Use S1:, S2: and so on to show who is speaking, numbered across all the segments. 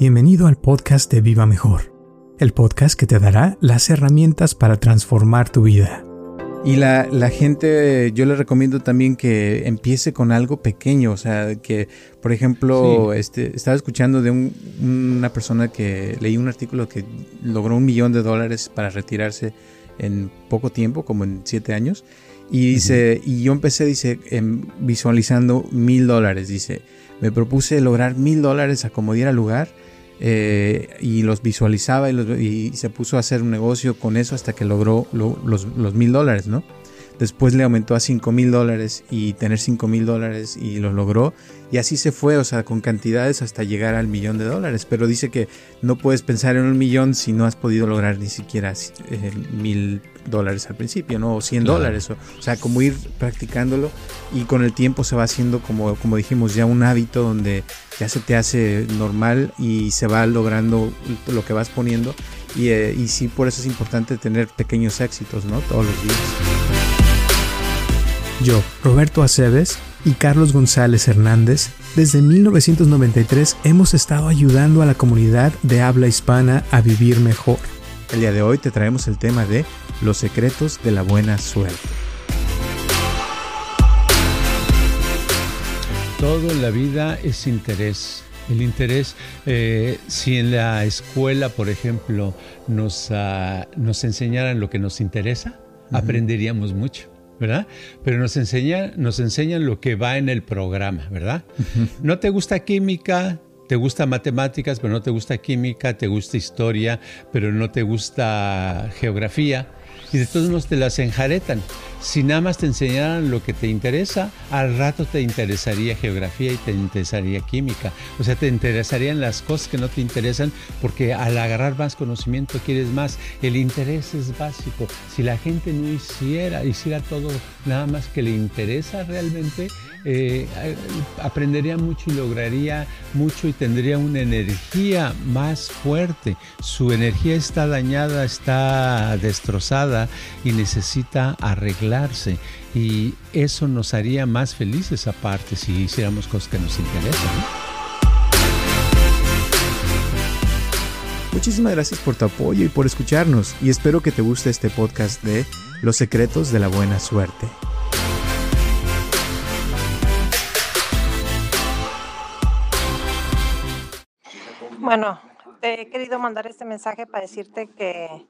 S1: Bienvenido al podcast de Viva Mejor, el podcast que te dará las herramientas para transformar tu vida.
S2: Y la, la, gente, yo le recomiendo también que empiece con algo pequeño, o sea, que, por ejemplo, este, estaba escuchando de un, una persona que leí un artículo que logró un millón de dólares para retirarse en poco tiempo, como en siete años, y dice, y yo empecé, dice, visualizando mil dólares, dice, me propuse lograr mil dólares a como diera lugar eh, y los visualizaba y, se puso a hacer un negocio con eso hasta que logró los mil dólares, ¿no? Después le aumentó a cinco mil dólares y tener cinco mil dólares y lo logró. Y así se fue, o sea, con cantidades hasta llegar al millón de dólares. Pero dice que no puedes pensar en un millón si no has podido lograr ni siquiera eh, mil dólares al principio, ¿no? O 100 dólares. O, o, sea, como ir practicándolo y con el tiempo se va haciendo, como, como dijimos, ya un hábito donde ya se te hace normal y se va logrando lo que vas poniendo. Y, eh, y sí, por eso es importante tener pequeños éxitos, ¿no? Todos los días.
S1: Yo, Roberto Aceves y Carlos González Hernández, desde 1993 hemos estado ayudando a la comunidad de habla hispana a vivir mejor.
S2: El día de hoy te traemos el tema de los secretos de la buena suerte.
S3: Todo en la vida es interés. El interés, eh, si en la escuela, por ejemplo, nos, uh, nos enseñaran lo que nos interesa, uh -huh. aprenderíamos mucho. ¿Verdad? Pero nos, enseña, nos enseñan lo que va en el programa, ¿verdad? Uh -huh. No te gusta química, te gusta matemáticas, pero no te gusta química, te gusta historia, pero no te gusta geografía. Y de todos modos te las enjaretan. Si nada más te enseñaran lo que te interesa, al rato te interesaría geografía y te interesaría química. O sea, te interesarían las cosas que no te interesan porque al agarrar más conocimiento quieres más. El interés es básico. Si la gente no hiciera, hiciera todo nada más que le interesa realmente, eh, aprendería mucho y lograría mucho y tendría una energía más fuerte. Su energía está dañada, está destrozada y necesita arreglarse. Y eso nos haría más felices aparte si hiciéramos cosas que nos interesan.
S2: Muchísimas gracias por tu apoyo y por escucharnos y espero que te guste este podcast de Los secretos de la buena suerte.
S4: Bueno, te he querido mandar este mensaje para decirte que,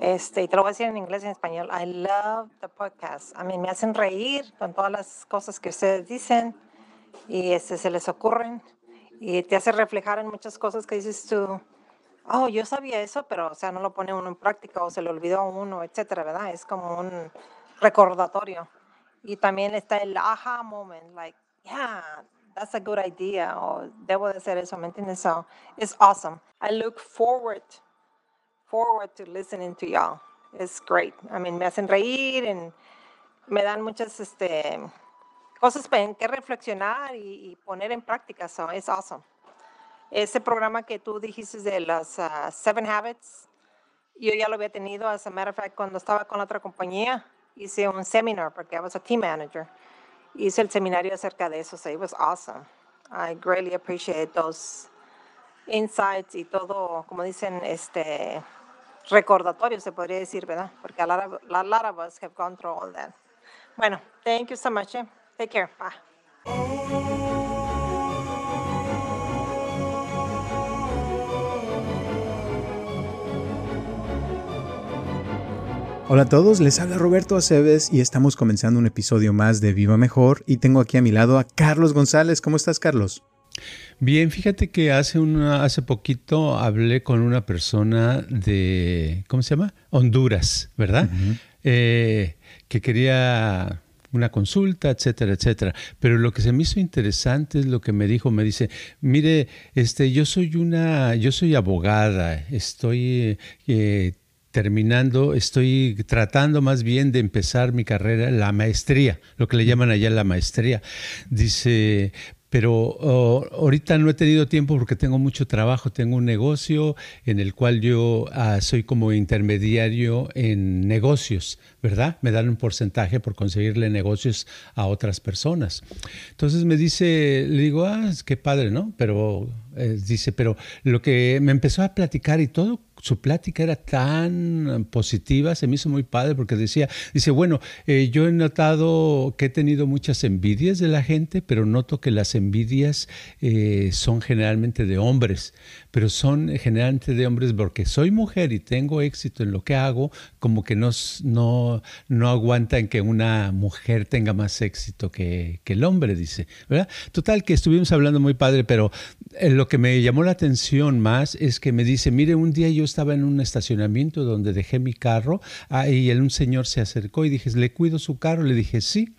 S4: este, y te lo voy a decir en inglés y en español, I love the podcast. A mí me hacen reír con todas las cosas que ustedes dicen y este, se les ocurren y te hace reflejar en muchas cosas que dices tú, oh, yo sabía eso, pero o sea, no lo pone uno en práctica o se le olvidó a uno, etcétera, ¿verdad? Es como un recordatorio. Y también está el aha moment, like, yeah, that's a good idea o debo de hacer eso, ¿me entiendes? So, it's awesome. I look forward, forward to listening to y'all. It's great. I mean, me hacen reír y me dan muchas este, cosas en que reflexionar y, poner en práctica. So, it's awesome. Ese programa que tú dijiste de las uh, Seven Habits, yo ya lo había tenido, as a matter of fact, cuando estaba con otra compañía, hice un seminar porque I was a team manager hice el seminario acerca de eso. So it was awesome. I greatly appreciate those insights y todo, como dicen, este recordatorio, se podría decir, ¿verdad? Porque a lot of, a lot of us have gone through all that. Bueno, thank you so much. Eh? Take care. Bye.
S2: Hola a todos, les habla Roberto Aceves y estamos comenzando un episodio más de Viva Mejor y tengo aquí a mi lado a Carlos González. ¿Cómo estás, Carlos?
S3: Bien, fíjate que hace, una, hace poquito hablé con una persona de, ¿cómo se llama? Honduras, ¿verdad? Uh -huh. eh, que quería una consulta, etcétera, etcétera. Pero lo que se me hizo interesante es lo que me dijo, me dice, mire, este, yo soy una, yo soy abogada, estoy eh, terminando, estoy tratando más bien de empezar mi carrera, la maestría, lo que le llaman allá la maestría. Dice, pero oh, ahorita no he tenido tiempo porque tengo mucho trabajo, tengo un negocio en el cual yo ah, soy como intermediario en negocios, ¿verdad? Me dan un porcentaje por conseguirle negocios a otras personas. Entonces me dice, le digo, ah, qué padre, ¿no? Pero eh, dice, pero lo que me empezó a platicar y todo su plática era tan positiva, se me hizo muy padre porque decía, dice, bueno, eh, yo he notado que he tenido muchas envidias de la gente, pero noto que las envidias eh, son generalmente de hombres pero son generalmente de hombres porque soy mujer y tengo éxito en lo que hago, como que no, no, no aguantan que una mujer tenga más éxito que, que el hombre, dice. ¿verdad? Total, que estuvimos hablando muy padre, pero eh, lo que me llamó la atención más es que me dice, mire, un día yo estaba en un estacionamiento donde dejé mi carro ah, y un señor se acercó y dije, ¿le cuido su carro? Le dije, sí.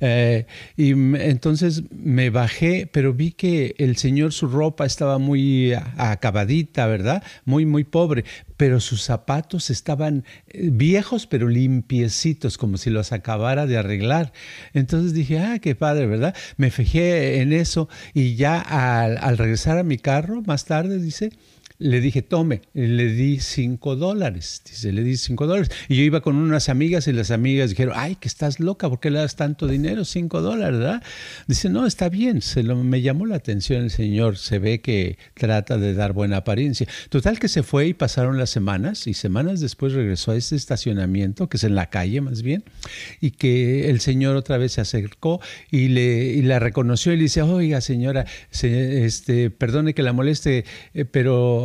S3: Eh, y entonces me bajé, pero vi que el señor su ropa estaba muy acabadita, ¿verdad? Muy, muy pobre, pero sus zapatos estaban eh, viejos, pero limpiecitos, como si los acabara de arreglar. Entonces dije, ah, qué padre, ¿verdad? Me fijé en eso y ya al, al regresar a mi carro, más tarde, dice, le dije, tome, le di cinco dólares. Dice, le di cinco dólares. Y yo iba con unas amigas y las amigas dijeron, ay, que estás loca, ¿por qué le das tanto dinero? Cinco dólares, ¿verdad? Dice, no, está bien, se lo, me llamó la atención el señor, se ve que trata de dar buena apariencia. Total que se fue y pasaron las semanas y semanas después regresó a este estacionamiento, que es en la calle más bien, y que el señor otra vez se acercó y, le, y la reconoció y le dice, oiga señora, este, perdone que la moleste, eh,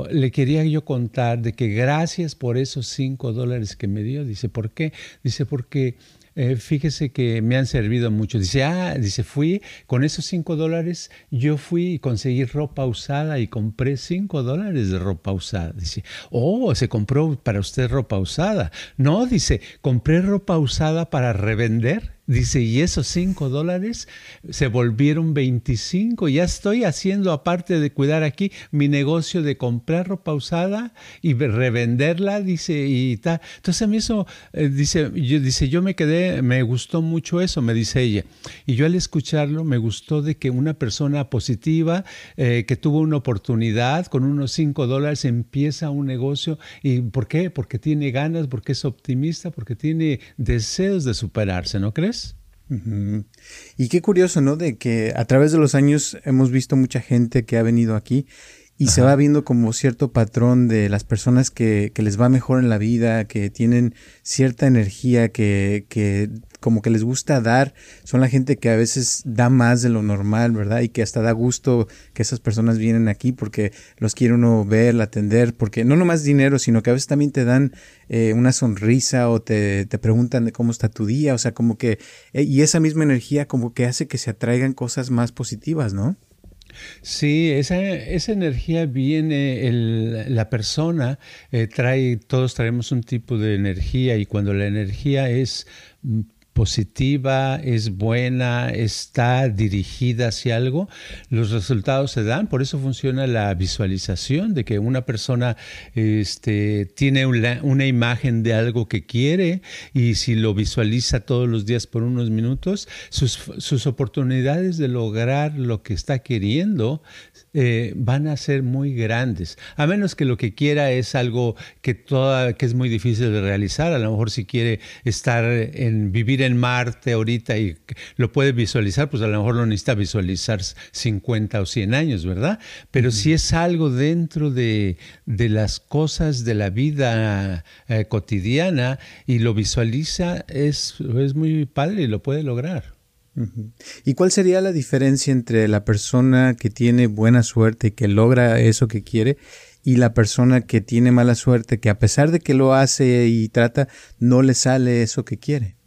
S3: le quería yo contar de que gracias por esos cinco dólares que me dio. Dice, ¿por qué? Dice, porque eh, fíjese que me han servido mucho. Dice, ah, dice, fui con esos cinco dólares, yo fui y conseguí ropa usada y compré cinco dólares de ropa usada. Dice, oh, se compró para usted ropa usada. No, dice, compré ropa usada para revender Dice, y esos 5 dólares se volvieron 25. Ya estoy haciendo, aparte de cuidar aquí, mi negocio de comprar ropa usada y revenderla, dice, y tal. Entonces a mí eso, eh, dice, yo, dice, yo me quedé, me gustó mucho eso, me dice ella. Y yo al escucharlo me gustó de que una persona positiva, eh, que tuvo una oportunidad con unos 5 dólares, empieza un negocio. ¿Y por qué? Porque tiene ganas, porque es optimista, porque tiene deseos de superarse, ¿no crees?
S2: Y qué curioso, ¿no? De que a través de los años hemos visto mucha gente que ha venido aquí y se va viendo como cierto patrón de las personas que, que, les va mejor en la vida, que tienen cierta energía, que, que como que les gusta dar, son la gente que a veces da más de lo normal, ¿verdad? Y que hasta da gusto que esas personas vienen aquí porque los quiere uno ver, atender, porque no nomás dinero, sino que a veces también te dan eh, una sonrisa o te, te, preguntan de cómo está tu día, o sea, como que, eh, y esa misma energía como que hace que se atraigan cosas más positivas, ¿no?
S3: Sí, esa, esa energía viene, el, la persona eh, trae, todos traemos un tipo de energía y cuando la energía es mm, positiva, es buena, está dirigida hacia algo, los resultados se dan. Por eso funciona la visualización, de que una persona este, tiene una, una, imagen de algo que quiere y si lo visualiza todos los días por unos minutos, sus, sus oportunidades de lograr lo que está queriendo eh, van a ser muy grandes. A menos que lo que quiera es algo que, toda, que es muy difícil de realizar. A lo mejor si quiere estar en vivir en Marte ahorita y lo puede visualizar, pues a lo mejor lo necesita visualizar 50 o 100 años, ¿verdad? Pero si es algo dentro de, de, las cosas de la vida eh, cotidiana y lo visualiza, es, es muy padre y lo puede lograr.
S2: ¿Y cuál sería la diferencia entre la persona que tiene buena suerte y que logra eso que quiere y la persona que tiene mala suerte, que a pesar de que lo hace y trata, no le sale eso que quiere?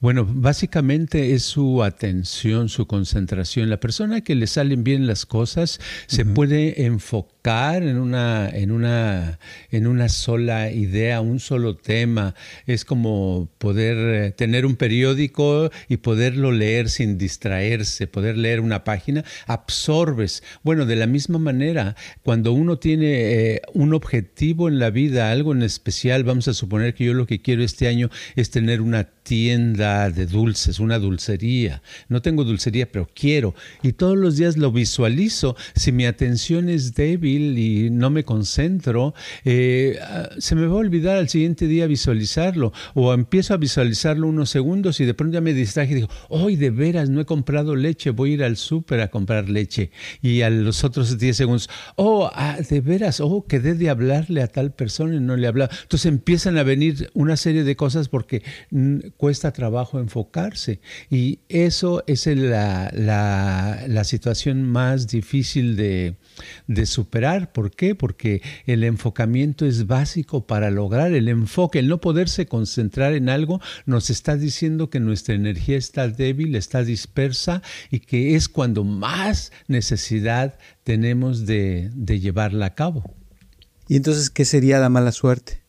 S3: Bueno, básicamente es su atención, su concentración. La persona que le salen bien las cosas se puede enfocar en una, en, una, en una sola idea, un solo tema. Es como poder eh, tener un periódico y poderlo leer sin distraerse, poder leer una página, absorbes. Bueno, de la misma manera, cuando uno tiene eh, un objetivo en la vida, algo en especial, vamos a suponer que yo lo que quiero este año es tener una tienda de dulces, una dulcería. No tengo dulcería, pero quiero. Y todos los días lo visualizo. Si mi atención es débil y no me concentro, eh, ah, se me va a olvidar al siguiente día visualizarlo. O empiezo a visualizarlo unos segundos y de pronto ya me distraje y digo, hoy de veras no he comprado leche, voy a ir al súper a comprar leche. Y a los otros 10 segundos, oh, ah, de veras, oh, quedé de hablarle a tal persona y no le he hablado. Entonces empiezan a venir una serie de cosas porque mm, cuesta trabajo enfocarse. Y eso es la, la, situación más difícil de, de, superar. ¿Por qué? Porque el enfocamiento es básico para lograr el enfoque. El no poderse concentrar en algo nos está diciendo que nuestra energía está débil, está dispersa y que es cuando más necesidad tenemos de, de llevarla a cabo.
S2: ¿Y entonces qué sería la mala suerte?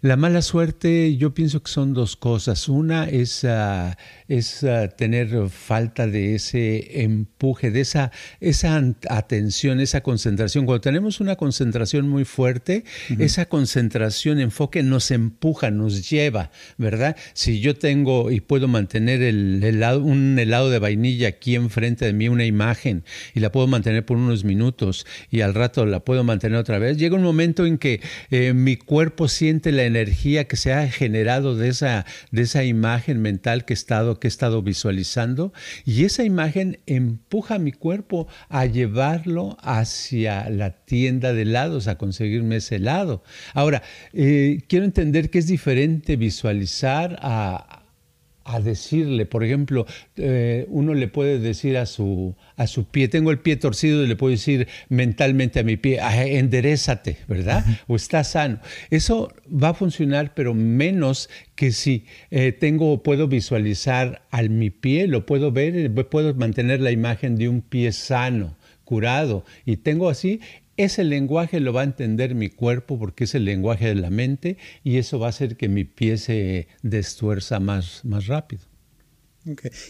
S3: La mala suerte yo pienso que son dos cosas. Una es, ah, es ah, tener falta de ese empuje, de esa, esa atención, esa concentración. Cuando tenemos una concentración muy fuerte, esa concentración, enfoque nos empuja, nos lleva, ¿verdad? Si yo tengo y puedo mantener el helado, un helado de vainilla aquí enfrente de mí, una imagen, y la puedo mantener por unos minutos y al rato la puedo mantener otra vez, llega un momento en que eh, mi cuerpo siente la energía que se ha generado de esa, de esa imagen mental que he, estado, que he estado visualizando y esa imagen empuja a mi cuerpo a llevarlo hacia la tienda de helados, a conseguirme ese helado. Ahora, eh, quiero entender que es diferente visualizar a, a decirle, por ejemplo, eh, uno le puede decir a su, a su pie, tengo el pie torcido y le puedo decir mentalmente a mi pie, ah, enderezate, ¿verdad? O está sano. Eso va a funcionar, pero menos que si eh, tengo, puedo visualizar al mi pie, lo puedo ver, puedo mantener la imagen de un pie sano, curado, y tengo así ese lenguaje lo va a entender mi cuerpo porque es el lenguaje de la mente y eso va a hacer que mi pie se destuerza más, más rápido.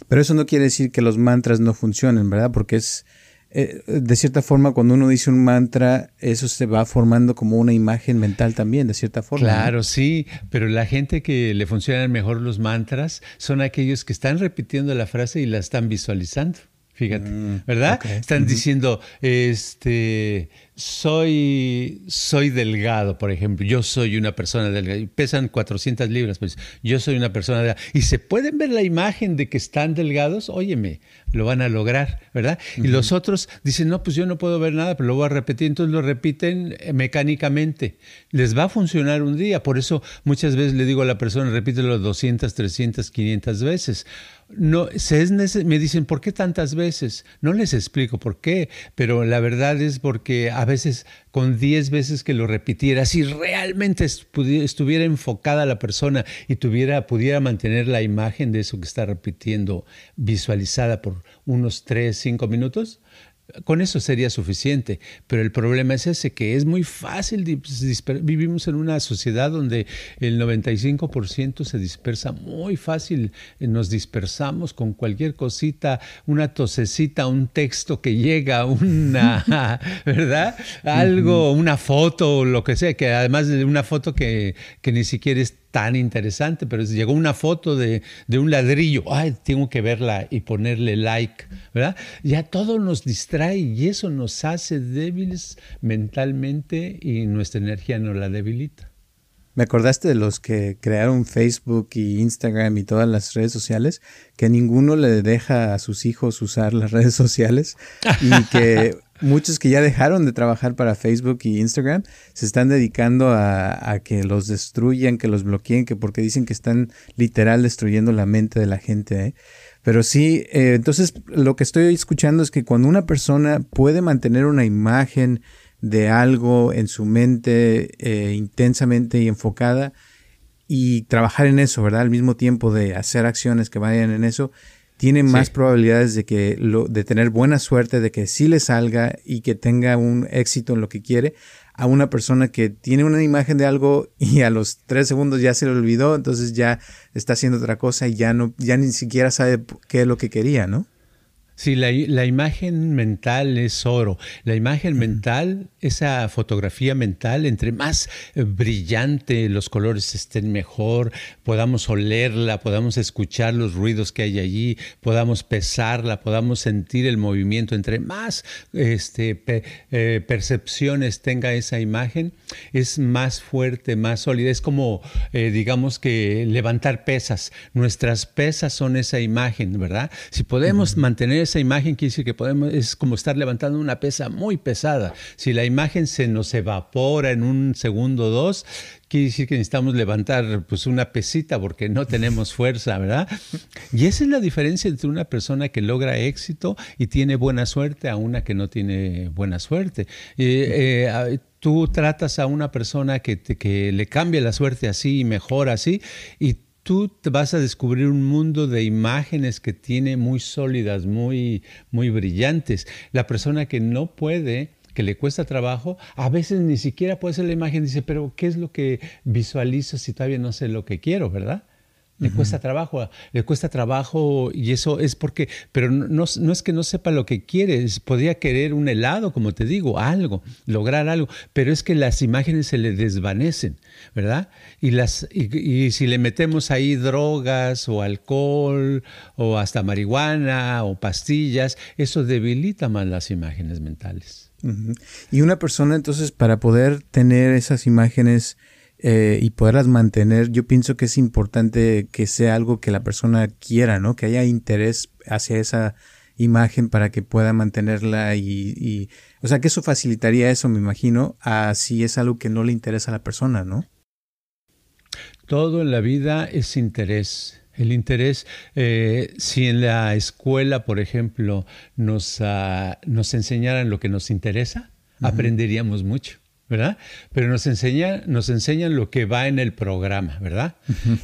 S2: Pero eso no quiere decir que los mantras no funcionen, ¿verdad? Porque es, eh, de cierta forma, cuando uno dice un mantra, eso se va formando como una imagen mental también, de cierta forma.
S3: Claro, sí, pero la gente que le funcionan mejor los mantras son aquellos que están repitiendo la frase y la están visualizando. Fíjate, mm, ¿verdad? Están diciendo, este, soy, soy delgado, por ejemplo, yo soy una persona delgada, y pesan 400 libras, pues. Yo soy una persona delgada, y se pueden ver la imagen de que están delgados, óyeme, lo van a lograr, ¿verdad? Y los otros dicen, no, pues yo no puedo ver nada, pero lo voy a repetir, entonces lo repiten eh, mecánicamente. Les va a funcionar un día, por eso muchas veces le digo a la persona, repítelo 200, 300, 500 veces. No, se es me dicen, ¿por qué tantas veces? No les explico por qué, pero la verdad es porque a veces con 10 veces que lo repitiera, si realmente estuviera enfocada la persona y tuviera, pudiera mantener la imagen de eso que está repitiendo visualizada por unos 3, 5 minutos, con eso sería suficiente, pero el problema es ese, que es muy fácil, vivimos en una sociedad donde el 95% se dispersa muy fácil, nos dispersamos con cualquier cosita, una tosecita, un texto que llega, una, ¿verdad? Algo, una foto, lo que sea, que además de una foto que, que ni siquiera es tan interesante, pero llegó una foto de, un ladrillo, ay, tengo que verla y ponerle like, ¿verdad? Ya todo nos distrae y eso nos hace débiles mentalmente y nuestra energía nos la debilita.
S2: Me acordaste de los que crearon Facebook y Instagram y todas las redes sociales, que ninguno le deja a sus hijos usar las redes sociales y que muchos que ya dejaron de trabajar para Facebook y Instagram se están dedicando a, que los destruyan, que los bloqueen, que porque dicen que están literal destruyendo la mente de la gente. ¿eh? Pero sí, eh, entonces lo que estoy escuchando es que cuando una persona puede mantener una imagen de algo en su mente eh, intensamente y enfocada, y trabajar en eso, ¿verdad? Al mismo tiempo de hacer acciones que vayan en eso, tiene más probabilidades de que lo, de tener buena suerte, de que sí le salga y que tenga un éxito en lo que quiere, a una persona que tiene una imagen de algo y a los tres segundos ya se le olvidó, entonces ya está haciendo otra cosa y ya no, ya ni siquiera sabe qué es lo que quería, ¿no?
S3: Sí, la, la, imagen mental es oro. La imagen mental, esa fotografía mental, entre más eh, brillante los colores estén mejor, podamos olerla, podamos escuchar los ruidos que hay allí, podamos pesarla, podamos sentir el movimiento, entre más este, eh, percepciones tenga esa imagen, es más fuerte, más sólida. Es como, eh, digamos que levantar pesas. Nuestras pesas son esa imagen, ¿verdad? Si podemos mantener esa imagen quiere decir que podemos, es como estar levantando una pesa muy pesada. Si la imagen se nos evapora en un segundo o dos, quiere decir que necesitamos levantar pues una pesita porque no tenemos fuerza, ¿verdad? Y esa es la diferencia entre una persona que logra éxito y tiene buena suerte a una que no tiene buena suerte. Eh, tú tratas a una persona que, que le cambia la suerte así y mejora así y tú vas a descubrir un mundo de imágenes que tiene muy sólidas, muy, muy brillantes. La persona que no puede que le cuesta trabajo, a veces ni siquiera puede ser la imagen, dice, pero ¿qué es lo que visualizo si todavía no sé lo que quiero, verdad? Le cuesta trabajo, le cuesta trabajo y eso es porque, pero no, no, es que no sepa lo que quiere, podría querer un helado, como te digo, algo, lograr algo, pero es que las imágenes se le desvanecen, ¿verdad? Y, las, y, si le metemos ahí drogas o alcohol o hasta marihuana o pastillas, eso debilita más las imágenes mentales.
S2: Y una persona entonces para poder tener esas imágenes eh, y poderlas mantener, yo pienso que es importante que sea algo que la persona quiera, ¿no? Que haya interés hacia esa imagen para que pueda mantenerla y, y o sea, que eso facilitaría eso, me imagino, a si es algo que no le interesa a la persona, ¿no?
S3: Todo en la vida es interés. El interés, eh, si en la escuela, por ejemplo, nos, uh, nos enseñaran lo que nos interesa, aprenderíamos mucho. ¿Verdad? Pero nos, enseña, nos enseñan lo que va en el programa, ¿verdad?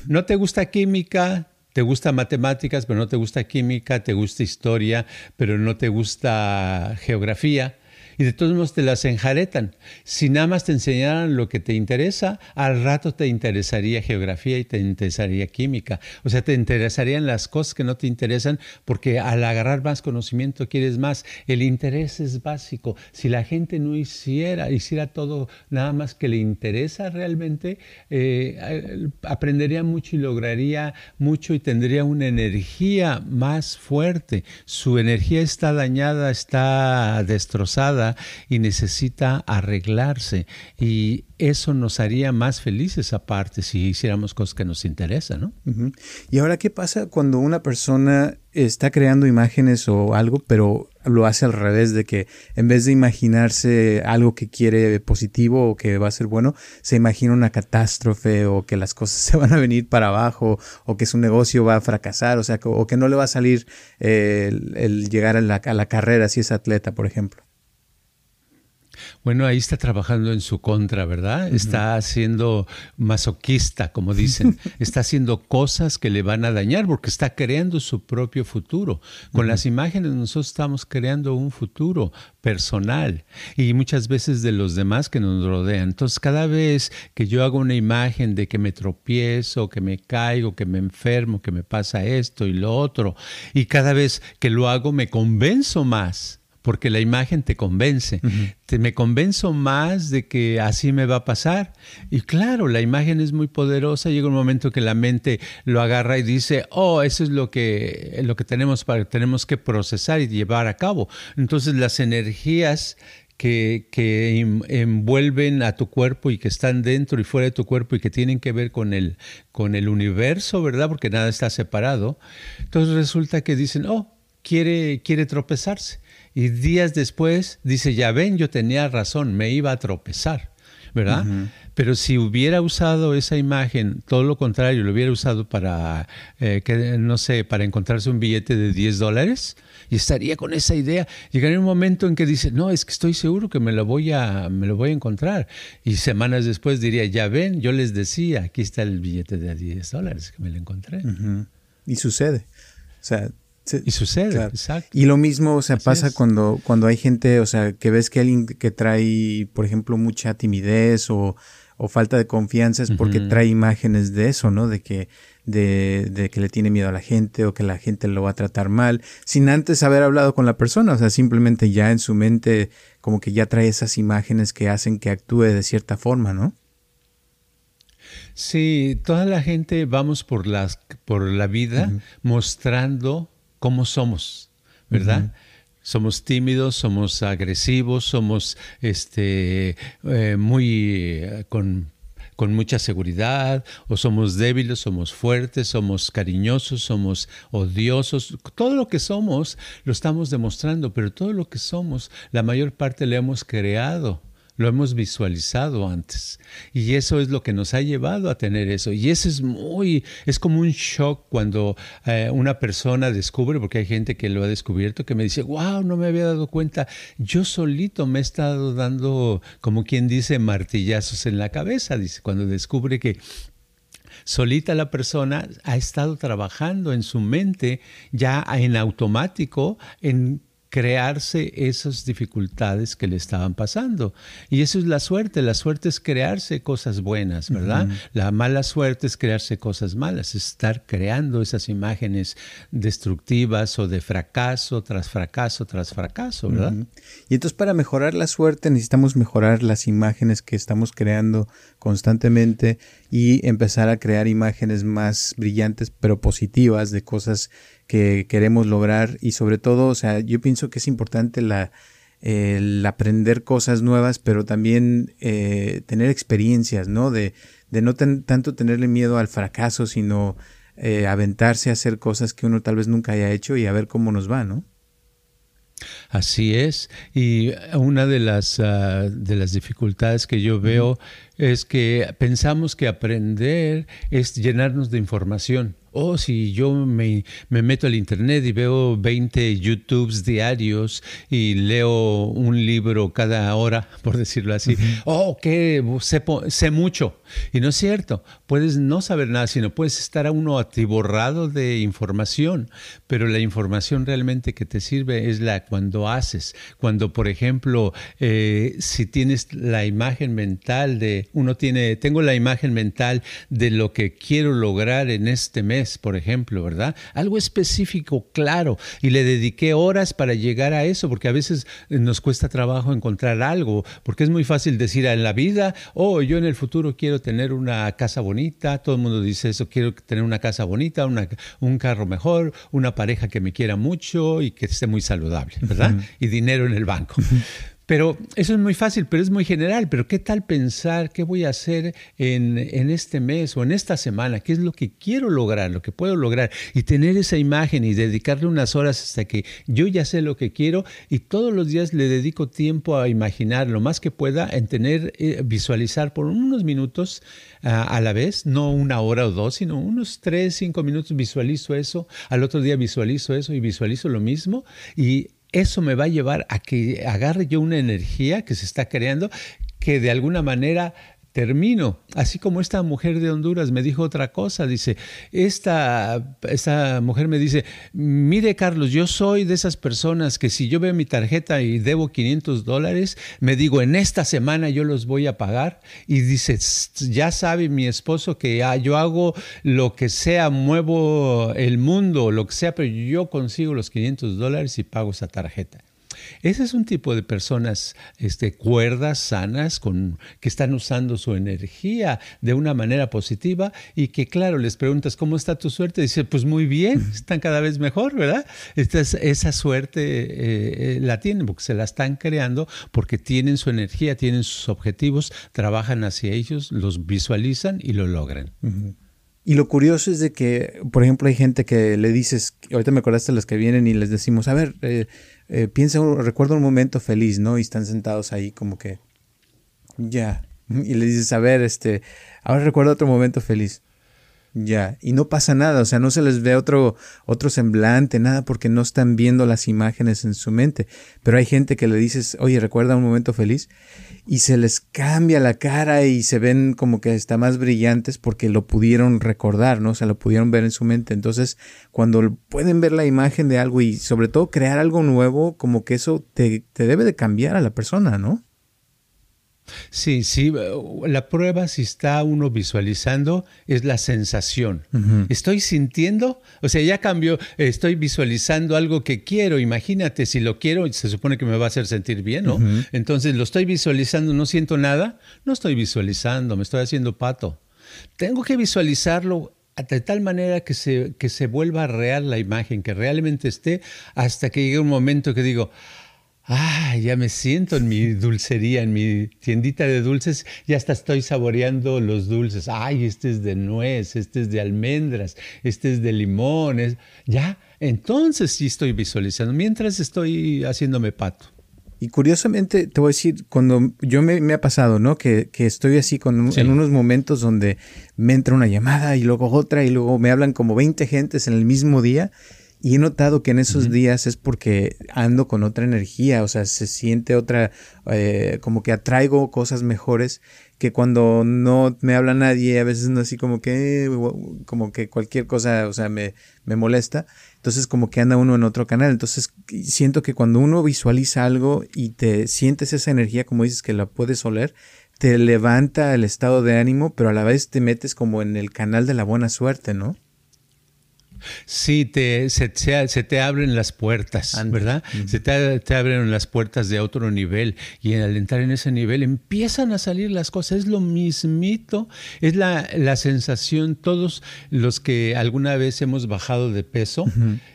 S3: No te gusta química, te gusta matemáticas, pero no te gusta química, te gusta historia, pero no te gusta geografía y de todos modos te las enjaretan. Si nada más te enseñaran lo que te interesa, al rato te interesaría geografía y te interesaría química. O sea, te interesarían las cosas que no te interesan porque al agarrar más conocimiento quieres más. El interés es básico. Si la gente no hiciera, hiciera todo nada más que le interesa realmente, eh, aprendería mucho y lograría mucho y tendría una energía más fuerte. Su energía está dañada, está destrozada y necesita arreglarse. Y eso nos haría más felices aparte si hiciéramos cosas que nos interesan, ¿no?
S2: Y ahora, ¿qué pasa cuando una persona está creando imágenes o algo, pero lo hace al revés de que en vez de imaginarse algo que quiere positivo o que va a ser bueno, se imagina una catástrofe o que las cosas se van a venir para abajo o que su negocio va a fracasar, o sea, o que no le va a salir eh, el, llegar a la, a la carrera si es atleta, por ejemplo.
S3: Bueno, ahí está trabajando en su contra, ¿verdad? Está siendo masoquista, como dicen. está haciendo cosas que le van a dañar porque está creando su propio futuro. Con las imágenes nosotros estamos creando un futuro personal y muchas veces de los demás que nos rodean. Entonces, cada vez que yo hago una imagen de que me tropiezo, que me caigo, que me enfermo, que me pasa esto y lo otro, y cada vez que lo hago me convenzo más porque la imagen te convence. te, me convenzo más de que así me va a pasar. Y claro, la imagen es muy poderosa. Llega un momento que la mente lo agarra y dice, oh, eso es lo que, lo que tenemos, para, tenemos que procesar y llevar a cabo. Entonces las energías que, que, envuelven a tu cuerpo y que están dentro y fuera de tu cuerpo y que tienen que ver con el, con el universo, ¿verdad? Porque nada está separado. Entonces resulta que dicen, oh, quiere, quiere tropezarse. Y días después dice, ya ven, yo tenía razón, me iba a tropezar. ¿verdad? Pero si hubiera usado esa imagen, todo lo contrario, lo hubiera usado para, eh, que, no sé, para encontrarse un billete de 10 dólares, y estaría con esa idea. Llegaría un momento en que dice, no, es que estoy seguro que me lo voy a, me lo voy a encontrar. Y semanas después diría, ya ven, yo les decía, aquí está el billete de 10 dólares que me lo encontré.
S2: Y sucede. O sea,
S3: y sucede, exacto.
S2: Y lo mismo, o sea, pasa cuando, cuando hay gente, o sea, que ves que alguien que trae, por ejemplo, mucha timidez o, o falta de confianza es porque trae imágenes de eso, ¿no? De que, de, de, que le tiene miedo a la gente o que la gente lo va a tratar mal, sin antes haber hablado con la persona, o sea, simplemente ya en su mente como que ya trae esas imágenes que hacen que actúe de cierta forma, ¿no?
S3: Sí, toda la gente vamos por, las, por la vida mostrando cómo somos, ¿verdad? Somos tímidos, somos agresivos, somos este, eh, muy eh, con, con mucha seguridad, o somos débiles, somos fuertes, somos cariñosos, somos odiosos. Todo lo que somos lo estamos demostrando, pero todo lo que somos, la mayor parte lo hemos creado lo hemos visualizado antes. Y eso es lo que nos ha llevado a tener eso. Y eso es muy, es como un shock cuando eh, una persona descubre, porque hay gente que lo ha descubierto, que me dice, wow, no me había dado cuenta. Yo solito me he estado dando, como quien dice, martillazos en la cabeza, dice, cuando descubre que solita la persona ha estado trabajando en su mente ya en automático en crearse esas dificultades que le estaban pasando. Y eso es la suerte. La suerte es crearse cosas buenas, ¿verdad? La mala suerte es crearse cosas malas, estar creando esas imágenes destructivas o de fracaso tras fracaso tras fracaso, ¿verdad?
S2: Y entonces para mejorar la suerte necesitamos mejorar las imágenes que estamos creando constantemente y empezar a crear imágenes más brillantes pero positivas de cosas que queremos lograr y sobre todo, o sea, yo pienso que es importante la, el aprender cosas nuevas, pero también eh, tener experiencias, ¿no? De, de no tanto tenerle miedo al fracaso, sino eh, aventarse a hacer cosas que uno tal vez nunca haya hecho y a ver cómo nos va, ¿no?
S3: Así es. Y una de las, ah, de las dificultades que yo veo es que pensamos que aprender es llenarnos de información oh, si yo me, meto al Internet y veo 20 YouTubes diarios y leo un libro cada hora, por decirlo así, oh, que sé, sé, mucho. Y no es cierto, puedes no saber nada, sino puedes estar a uno atiborrado de información, pero la información realmente que te sirve es la cuando haces, cuando, por ejemplo, eh, si tienes la imagen mental de, uno tiene, tengo la imagen mental de lo que quiero lograr en este mes, por ejemplo, ¿verdad? Algo específico, claro, y le dediqué horas para llegar a eso, porque a veces nos cuesta trabajo encontrar algo, porque es muy fácil decir en la vida, oh, yo en el futuro quiero tener una casa bonita, todo el mundo dice eso, quiero tener una casa bonita, un carro mejor, una pareja que me quiera mucho y que esté muy saludable, ¿verdad? Y dinero en el banco. Pero eso es muy fácil, pero es muy general. Pero ¿qué tal pensar qué voy a hacer en, este mes o en esta semana? ¿Qué es lo que quiero lograr, lo que puedo lograr? Y tener esa imagen y dedicarle unas horas hasta que yo ya sé lo que quiero y todos los días le dedico tiempo a imaginar lo más que pueda, en tener, eh, visualizar por unos minutos ah, a la vez, no una hora o dos, sino unos tres, cinco minutos visualizo eso, al otro día visualizo eso y visualizo lo mismo y eso me va a llevar a que agarre yo una energía que se está creando que de alguna manera termino. Así como esta mujer de Honduras me dijo otra cosa, dice, esta, esta mujer me dice, mire Carlos, yo soy de esas personas que si yo veo mi tarjeta y debo 500 dólares, me digo, en esta semana yo los voy a pagar. Y dice, ya sabe mi esposo que ah, yo hago lo que sea, muevo el mundo, lo que sea, pero yo consigo los 500 dólares y pago esa tarjeta. Ese es un tipo de personas este, cuerdas, sanas, con, que están usando su energía de una manera positiva y que, claro, les preguntas, ¿cómo está tu suerte? Dice, pues muy bien, están cada vez mejor, ¿verdad? esa suerte eh, eh, la tienen porque se la están creando, porque tienen su energía, tienen sus objetivos, trabajan hacia ellos, los visualizan y lo logran.
S2: Y lo curioso es de que, por ejemplo, hay gente que le dices, ahorita me acordaste de las que vienen y les decimos, a ver, eh, eh, piensa, recuerda un momento feliz, ¿no? Y están sentados ahí como que, ya, Y le dices, a ver, este, ahora recuerda otro momento feliz. Ya, y no pasa nada, o sea, no se les ve otro, otro semblante, nada, porque no están viendo las imágenes en su mente. Pero hay gente que le dices, oye, recuerda un momento feliz, y se les cambia la cara y se ven como que está más brillantes porque lo pudieron recordar, ¿no? O sea, lo pudieron ver en su mente. Entonces, cuando pueden ver la imagen de algo y sobre todo crear algo nuevo, como que eso te, te debe de cambiar a la persona, ¿no?
S3: Sí, sí, la prueba si está uno visualizando es la sensación. Estoy sintiendo, o sea, ya cambió, estoy visualizando algo que quiero, imagínate, si lo quiero, se supone que me va a hacer sentir bien, ¿no? Entonces, lo estoy visualizando, no siento nada, no estoy visualizando, me estoy haciendo pato. Tengo que visualizarlo de tal manera que se, que se vuelva real la imagen, que realmente esté, hasta que llegue un momento que digo, Ah, ya me siento en mi dulcería, en mi tiendita de dulces, ya hasta estoy saboreando los dulces. Ay, este es de nuez, este es de almendras, este es de limones. Ya, entonces sí estoy visualizando, mientras estoy haciéndome pato.
S2: Y curiosamente, te voy a decir, cuando yo me, ha pasado, ¿no? Que, estoy así con, en unos momentos donde me entra una llamada y luego otra y luego me hablan como 20 gentes en el mismo día y he notado que en esos días es porque ando con otra energía, o sea, se siente otra, eh, como que atraigo cosas mejores que cuando no me habla nadie, a veces no así como que, como que cualquier cosa, o sea, me, me molesta. Entonces como que anda uno en otro canal. Entonces siento que cuando uno visualiza algo y te sientes esa energía, como dices, que la puedes oler, te levanta el estado de ánimo, pero a la vez te metes como en el canal de la buena suerte, ¿no?
S3: Sí, te, se, te abren las puertas, ¿verdad? Se te, abren las puertas de otro nivel y al entrar en ese nivel empiezan a salir las cosas. Es lo mismito, es la, sensación, todos los que alguna vez hemos bajado de peso,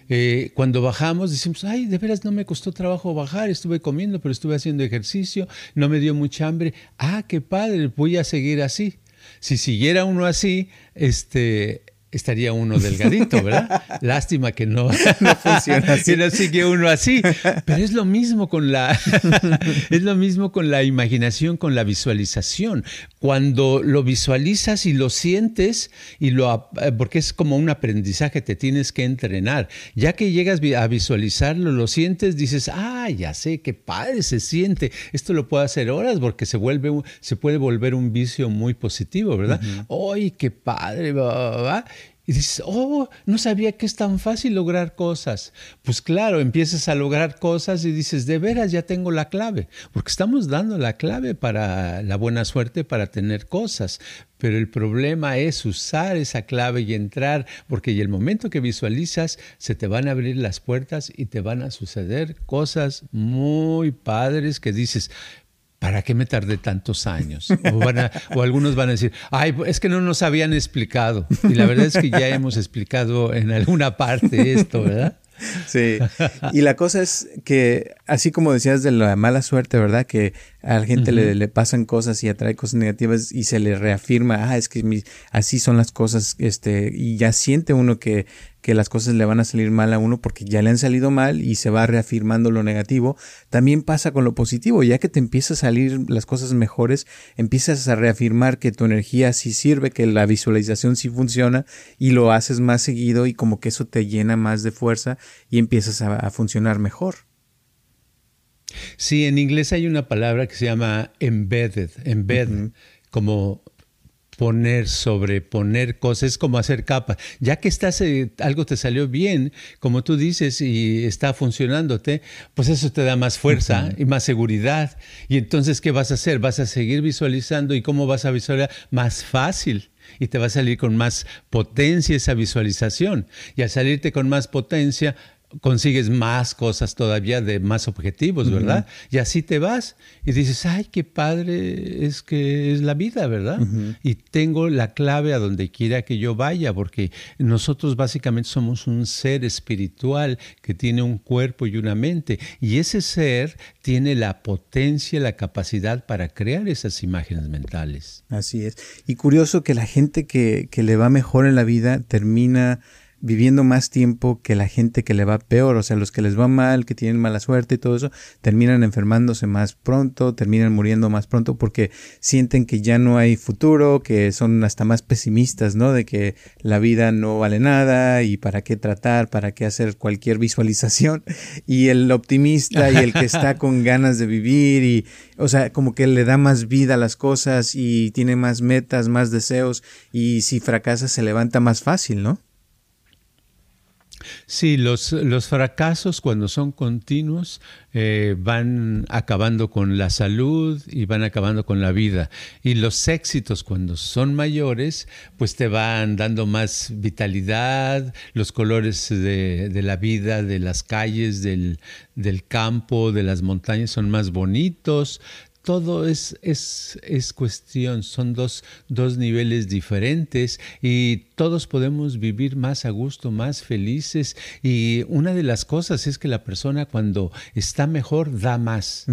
S3: eh, cuando bajamos decimos, ay, de veras no me costó trabajo bajar, estuve comiendo, pero estuve haciendo ejercicio, no me dio mucha hambre. Ah, qué padre, voy a seguir así. Si siguiera uno así, este, estaría uno delgadito, ¿verdad? Lástima que no, no funciona así. que no sigue uno así. Pero es lo mismo con la es lo mismo con la imaginación, con la visualización. Cuando lo visualizas y lo sientes y lo eh, porque es como un aprendizaje, te tienes que entrenar. Ya que llegas a visualizarlo, lo sientes, dices, "Ah, ya sé qué padre se siente. Esto lo puedo hacer horas porque se vuelve se puede volver un vicio muy positivo, ¿verdad? ¡Ay, qué padre! Va, y dices, oh, no sabía que es tan fácil lograr cosas. Pues claro, empiezas a lograr cosas y dices, de veras ya tengo la clave, porque estamos dando la clave para la buena suerte, para tener cosas. Pero el problema es usar esa clave y entrar, porque y el momento que visualizas, se te van a abrir las puertas y te van a suceder cosas muy padres que dices, ¿para qué me tardé tantos años? O, algunos van a decir, ay, es que no nos habían explicado. Y la verdad es que ya hemos explicado en alguna parte esto, ¿verdad?
S2: Sí. Y la cosa es que, así como decías de la mala suerte, ¿verdad? Que a la gente le, pasan cosas y atrae cosas negativas y se le reafirma, ah, es que así son las cosas, este, y ya siente uno que que las cosas le van a salir mal a uno porque ya le han salido mal y se va reafirmando lo negativo, también pasa con lo positivo, ya que te empiezan a salir las cosas mejores, empiezas a reafirmar que tu energía sí sirve, que la visualización sí funciona y lo haces más seguido y como que eso te llena más de fuerza y empiezas a, funcionar mejor.
S3: Sí, en inglés hay una palabra que se llama embedded, embed, como poner, sobreponer cosas, es como hacer capas. Ya que estás, eh, algo te salió bien, como tú dices, y está funcionándote, pues eso te da más fuerza y más seguridad. Y entonces, ¿qué vas a hacer? Vas a seguir visualizando y cómo vas a visualizar más fácil y te va a salir con más potencia esa visualización. Y al salirte con más potencia, consigues más cosas todavía de más objetivos, ¿verdad? Y así te vas y dices, ay, qué padre es que es la vida, ¿verdad? Y tengo la clave a donde quiera que yo vaya, porque nosotros básicamente somos un ser espiritual que tiene un cuerpo y una mente, y ese ser tiene la potencia, la capacidad para crear esas imágenes mentales.
S2: Así es. Y curioso que la gente que, que le va mejor en la vida termina viviendo más tiempo que la gente que le va peor, o sea, los que les va mal, que tienen mala suerte y todo eso, terminan enfermándose más pronto, terminan muriendo más pronto porque sienten que ya no hay futuro, que son hasta más pesimistas, ¿no? De que la vida no vale nada y para qué tratar, para qué hacer cualquier visualización. Y el optimista y el que está con ganas de vivir y, o sea, como que le da más vida a las cosas y tiene más metas, más deseos y si fracasa se levanta más fácil, ¿no?
S3: Sí, los, los fracasos cuando son continuos eh, van acabando con la salud y van acabando con la vida. Y los éxitos cuando son mayores, pues te van dando más vitalidad, los colores de, de la vida, de las calles, del, del campo, de las montañas son más bonitos, todo es, es, es cuestión, son dos, dos, niveles diferentes y todos podemos vivir más a gusto, más felices. Y una de las cosas es que la persona cuando está mejor da más.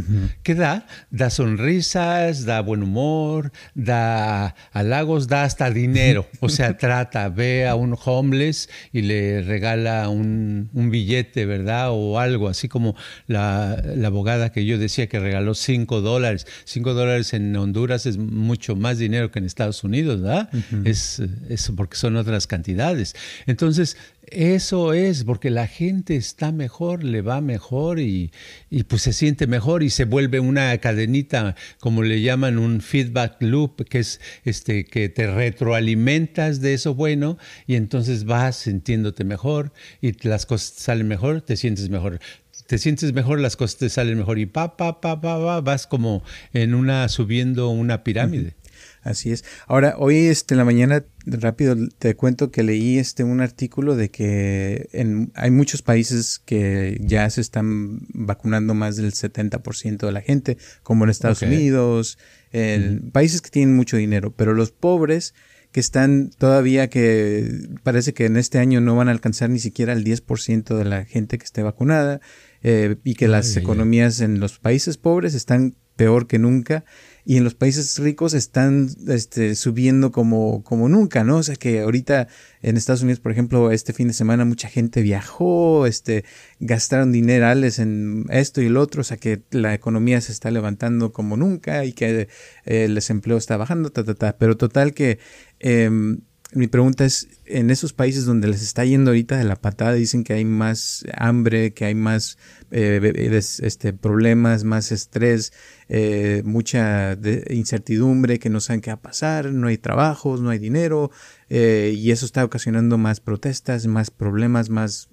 S3: ¿Qué da? Da sonrisas, da buen humor, da halagos, da hasta dinero. O sea, trata, ve a un homeless y le regala un, un billete, ¿verdad? O algo, así como la, la abogada que yo decía que regaló cinco dólares 5 dólares en Honduras es mucho más dinero que en Estados Unidos, ¿verdad? es, es porque son otras cantidades. Entonces, eso es, porque la gente está mejor, le va mejor y, y, pues se siente mejor y se vuelve una cadenita, como le llaman un feedback loop, que es este que te retroalimentas de eso bueno y entonces vas sintiéndote mejor y las cosas salen mejor, te sientes mejor te sientes mejor, las cosas te salen mejor y pa, pa, pa, pa, pa vas como en una, subiendo una pirámide.
S2: Así es. Ahora, hoy este, en la mañana, rápido te cuento que leí este un artículo de que en, hay muchos países que ya se están vacunando más del 70% de la gente, como en Estados Unidos, en países que tienen mucho dinero, pero los pobres que están todavía que parece que en este año no van a alcanzar ni siquiera el 10% de la gente que esté vacunada eh, y que las economías en los países pobres están peor que nunca y en los países ricos están este, subiendo como, como nunca, ¿no? O sea que ahorita en Estados Unidos, por ejemplo, este fin de semana mucha gente viajó, este, gastaron dinerales en esto y el otro, o sea que la economía se está levantando como nunca y que eh, el desempleo está bajando, ta, ta, ta. Pero total que em, mi pregunta es, en esos países donde les está yendo ahorita de la patada, dicen que hay más hambre, que hay más eh, este, problemas, más estrés, eh, mucha incertidumbre, que no saben qué va a pasar, no hay trabajos, no hay dinero, eh, y eso está ocasionando más protestas, más problemas, más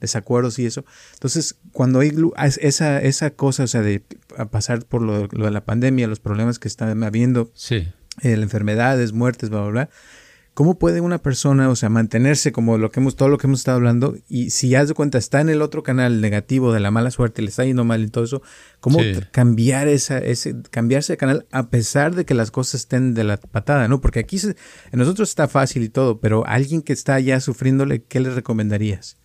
S2: desacuerdos y eso. Entonces, cuando hay esa, esa cosa, o sea, de pasar por lo, de la pandemia, los problemas que están habiendo,
S3: sí.
S2: Enfermedades, muertes, bla, bla, bla ¿Cómo puede una persona, o sea, mantenerse como lo que hemos, todo lo que hemos estado hablando, y si haz de cuenta, está en el otro canal negativo de la mala suerte, le está yendo mal y todo eso, cómo cambiar esa, ese, cambiarse de canal a pesar de que las cosas estén de la patada, ¿no? Porque aquí en nosotros está fácil y todo, pero alguien que está ya sufriéndole, ¿qué le recomendarías?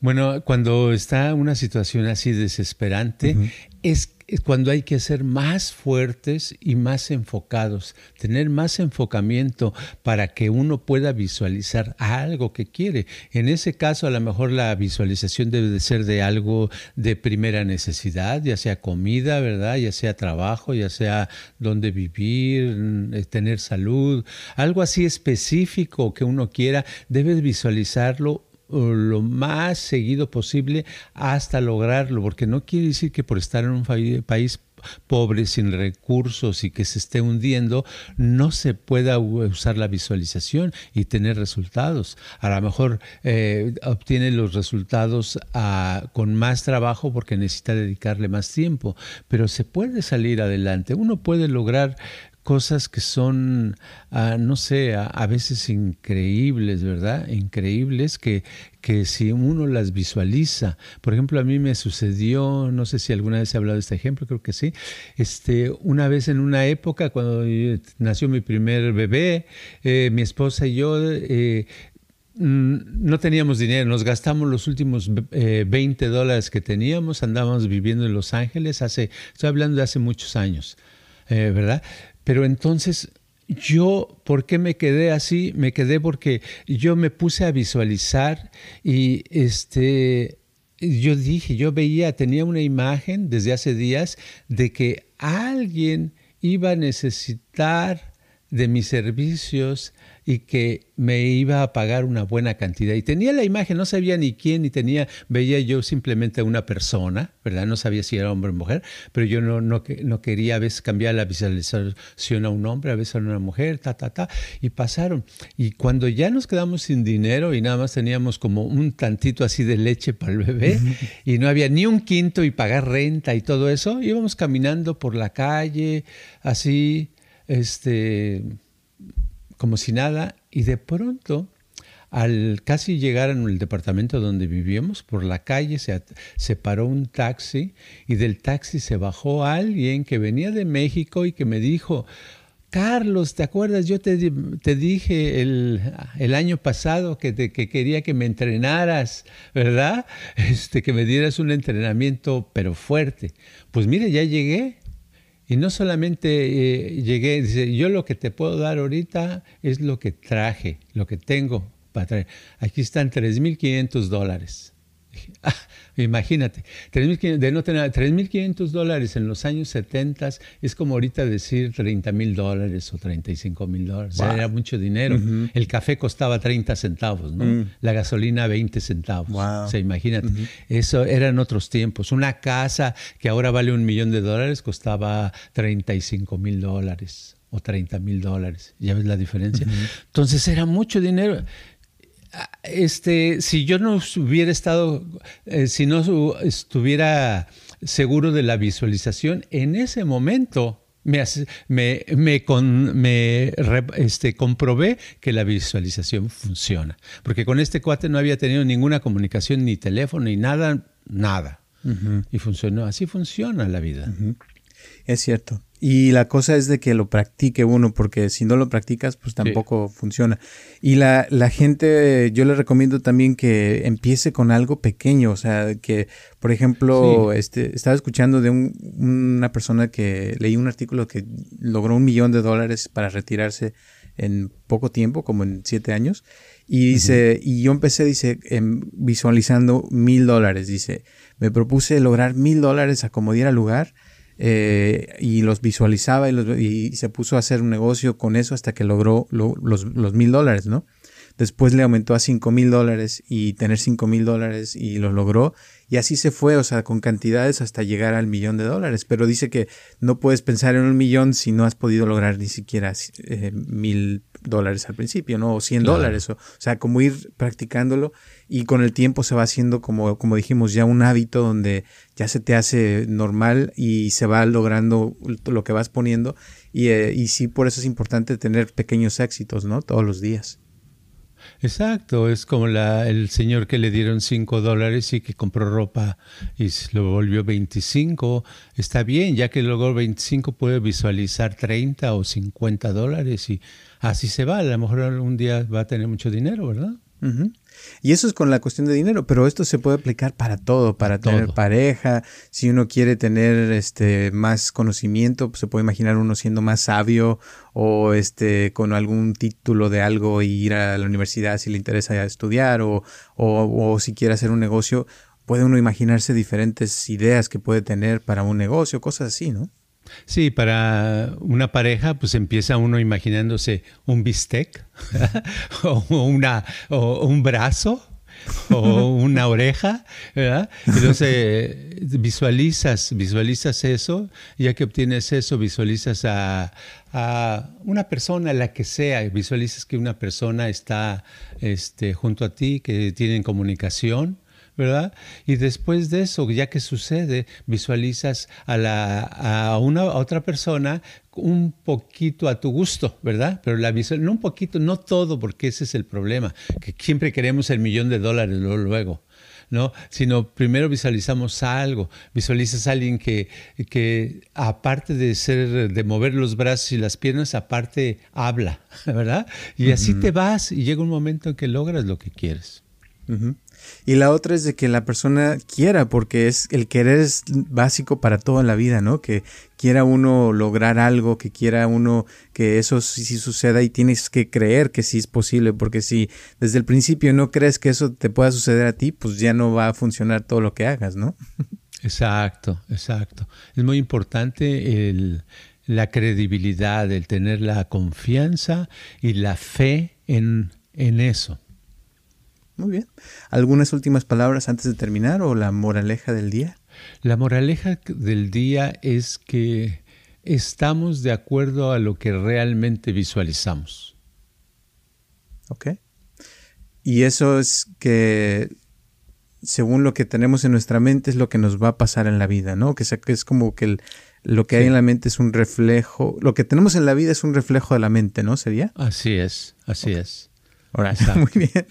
S3: Bueno, cuando está una situación así desesperante, es es cuando hay que ser más fuertes y más enfocados, tener más enfocamiento para que uno pueda visualizar algo que quiere. En ese caso, a lo mejor la visualización debe de ser de algo de primera necesidad, ya sea comida, ¿verdad? Ya sea trabajo, ya sea donde vivir, eh, tener salud, algo así específico que uno quiera, debe visualizarlo lo más seguido posible hasta lograrlo, porque no quiere decir que por estar en un país pobre, sin recursos y que se esté hundiendo, no se pueda usar la visualización y tener resultados. A lo mejor eh, obtiene los resultados ah, con más trabajo porque necesita dedicarle más tiempo, pero se puede salir adelante. Uno puede lograr cosas que son, ah, no sé, a, veces increíbles, ¿verdad? Increíbles que, que si uno las visualiza, por ejemplo, a mí me sucedió, no sé si alguna vez he hablado de este ejemplo, creo que sí, este, una vez en una época cuando nació mi primer bebé, eh, mi esposa y yo... Eh, mm, no teníamos dinero, nos gastamos los últimos 20 eh, dólares que teníamos, andábamos viviendo en Los Ángeles hace, estoy hablando de hace muchos años, ¿verdad? Pero entonces yo, ¿por qué me quedé así? Me quedé porque yo me puse a visualizar y este, yo dije, yo veía, tenía una imagen desde hace días de que alguien iba a necesitar de mis servicios y que me iba a pagar una buena cantidad. Y tenía la imagen, no sabía ni quién, ni tenía, veía yo simplemente a una persona, ¿verdad? No sabía si era hombre o mujer, pero yo no, no, no quería a veces cambiar la visualización a un hombre, a veces a una mujer, ta, ta, ta, y pasaron. Y cuando ya nos quedamos sin dinero y nada más teníamos como un tantito así de leche para el bebé, y no había ni un quinto y pagar renta y todo eso, íbamos caminando por la calle, así, este como si nada, y de pronto, al casi llegar al departamento donde vivíamos, por la calle se, se, paró un taxi y del taxi se bajó alguien que venía de México y que me dijo, Carlos, ¿te acuerdas? Yo te, te dije el, el, año pasado que, te, que quería que me entrenaras, ¿verdad? Este, que me dieras un entrenamiento, pero fuerte. Pues mire, ya llegué, y no solamente eh, llegué, dice, yo lo que te puedo dar ahorita es lo que traje, lo que tengo para traer. Aquí están 3.500 dólares. Ah, imagínate, 3.500, de no tener 3.500 dólares en los años 70 es como ahorita decir 30 mil dólares o 35 mil dólares. era mucho dinero. El café costaba 30 centavos, ¿no? Mm. La gasolina 20 centavos. O sea, imagínate. Eso eran otros tiempos. Una casa que ahora vale un millón de dólares costaba 35 mil dólares o 30 mil dólares. ¿Ya ves la diferencia? Entonces era mucho dinero este, si yo no hubiera estado, eh, si no estuviera seguro de la visualización, en ese momento me, me, me, con, me este, comprobé que la visualización funciona. Porque con este cuate no había tenido ninguna comunicación, ni teléfono, ni nada, nada. Y funcionó. Así funciona la vida.
S2: Es cierto. Y la cosa es de que lo practique uno, porque si no lo practicas, pues tampoco funciona. Y la, la, gente, yo le recomiendo también que empiece con algo pequeño, o sea, que, por ejemplo, este, estaba escuchando de un, una persona que leí un artículo que logró un millón de dólares para retirarse en poco tiempo, como en siete años. Y dice, y yo empecé, dice, visualizando mil dólares. Dice, me propuse lograr mil dólares a como diera lugar eh, y los visualizaba y, se puso a hacer un negocio con eso hasta que logró los mil dólares, ¿no? Después le aumentó a cinco mil dólares y tener cinco mil dólares y lo logró. Y así se fue, o sea, con cantidades hasta llegar al millón de dólares. Pero dice que no puedes pensar en un millón si no has podido lograr ni siquiera eh, mil dólares al principio, ¿no? O 100 dólares. O, sea, como ir practicándolo y con el tiempo se va haciendo, como, como dijimos, ya un hábito donde ya se te hace normal y se va logrando lo que vas poniendo. Y, eh, y sí, por eso es importante tener pequeños éxitos, ¿no? Todos los días.
S3: Exacto, es como la, el señor que le dieron 5 dólares y que compró ropa y lo volvió 25. Está bien, ya que logró 25 puede visualizar 30 o 50 dólares y así se va. A lo mejor un día va a tener mucho dinero, ¿verdad?
S2: Y eso es con la cuestión de dinero, pero esto se puede aplicar para todo, para tener pareja, si uno quiere tener este más conocimiento, pues se puede imaginar uno siendo más sabio o este con algún título de algo y ir a la universidad si le interesa estudiar o, o, o si quiere hacer un negocio, puede uno imaginarse diferentes ideas que puede tener para un negocio, cosas así, ¿no?
S3: Sí, para una pareja, pues empieza uno imaginándose un bistec o, una, o un brazo o una oreja, ¿verdad? Entonces visualizas, visualizas eso, ya que obtienes eso, visualizas a, a, una persona, la que sea, visualizas que una persona está este, junto a ti, que tienen comunicación, ¿verdad? Y después de eso, ya que sucede, visualizas a, la, a una otra persona un poquito a tu gusto, ¿verdad? Pero la visual, no un poquito, no todo, porque ese es el problema, que siempre queremos el millón de dólares luego. ¿no? Sino primero visualizamos algo, visualizas a alguien que, que aparte de ser, de mover los brazos y las piernas, aparte habla, ¿verdad? Y así te vas y llega un momento en que logras lo que quieres.
S2: Y la otra es de que la persona quiera, porque es el querer es básico para toda la vida, ¿no? Que quiera uno lograr algo, que quiera uno que eso sí, suceda y tienes que creer que sí es posible, porque si desde el principio no crees que eso te pueda suceder a ti, pues ya no va a funcionar todo lo que hagas, ¿no?
S3: Exacto, exacto. Es muy importante el, la credibilidad, el tener la confianza y la fe en, en eso.
S2: Muy bien. ¿Algunas últimas palabras antes de terminar o la moraleja del día?
S3: La moraleja del día es que estamos de acuerdo a lo que realmente visualizamos.
S2: Ok. Y eso es que según lo que tenemos en nuestra mente es lo que nos va a pasar en la vida, ¿no? Que es como que lo que hay en la mente es un reflejo, lo que tenemos en la vida es un reflejo de la mente, ¿no? ¿Sería?
S3: Así es, así es.
S2: Muy bien.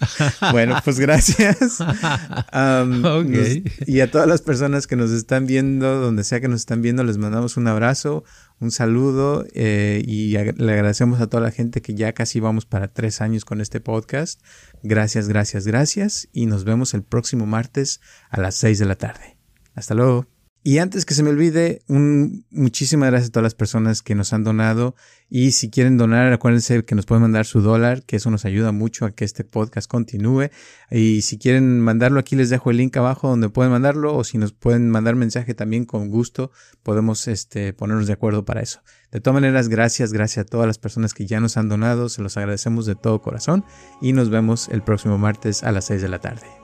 S2: Bueno, pues gracias. y a todas las personas que nos están viendo, donde sea que nos están viendo, les mandamos un abrazo, un saludo eh, y le agradecemos a toda la gente que ya casi vamos para tres años con este podcast. Gracias, gracias, gracias. Y nos vemos el próximo martes a las seis de la tarde. Hasta luego. Y antes que se me olvide, un, muchísimas gracias a todas las personas que nos han donado. Y si quieren donar, acuérdense que nos pueden mandar su dólar, que eso nos ayuda mucho a que este podcast continúe. Y si quieren mandarlo, aquí les dejo el link abajo donde pueden mandarlo. O si nos pueden mandar mensaje también con gusto, podemos este, ponernos de acuerdo para eso. De todas maneras, gracias, gracias a todas las personas que ya nos han donado. Se los agradecemos de todo corazón. Y nos vemos el próximo martes a las 6 de la tarde.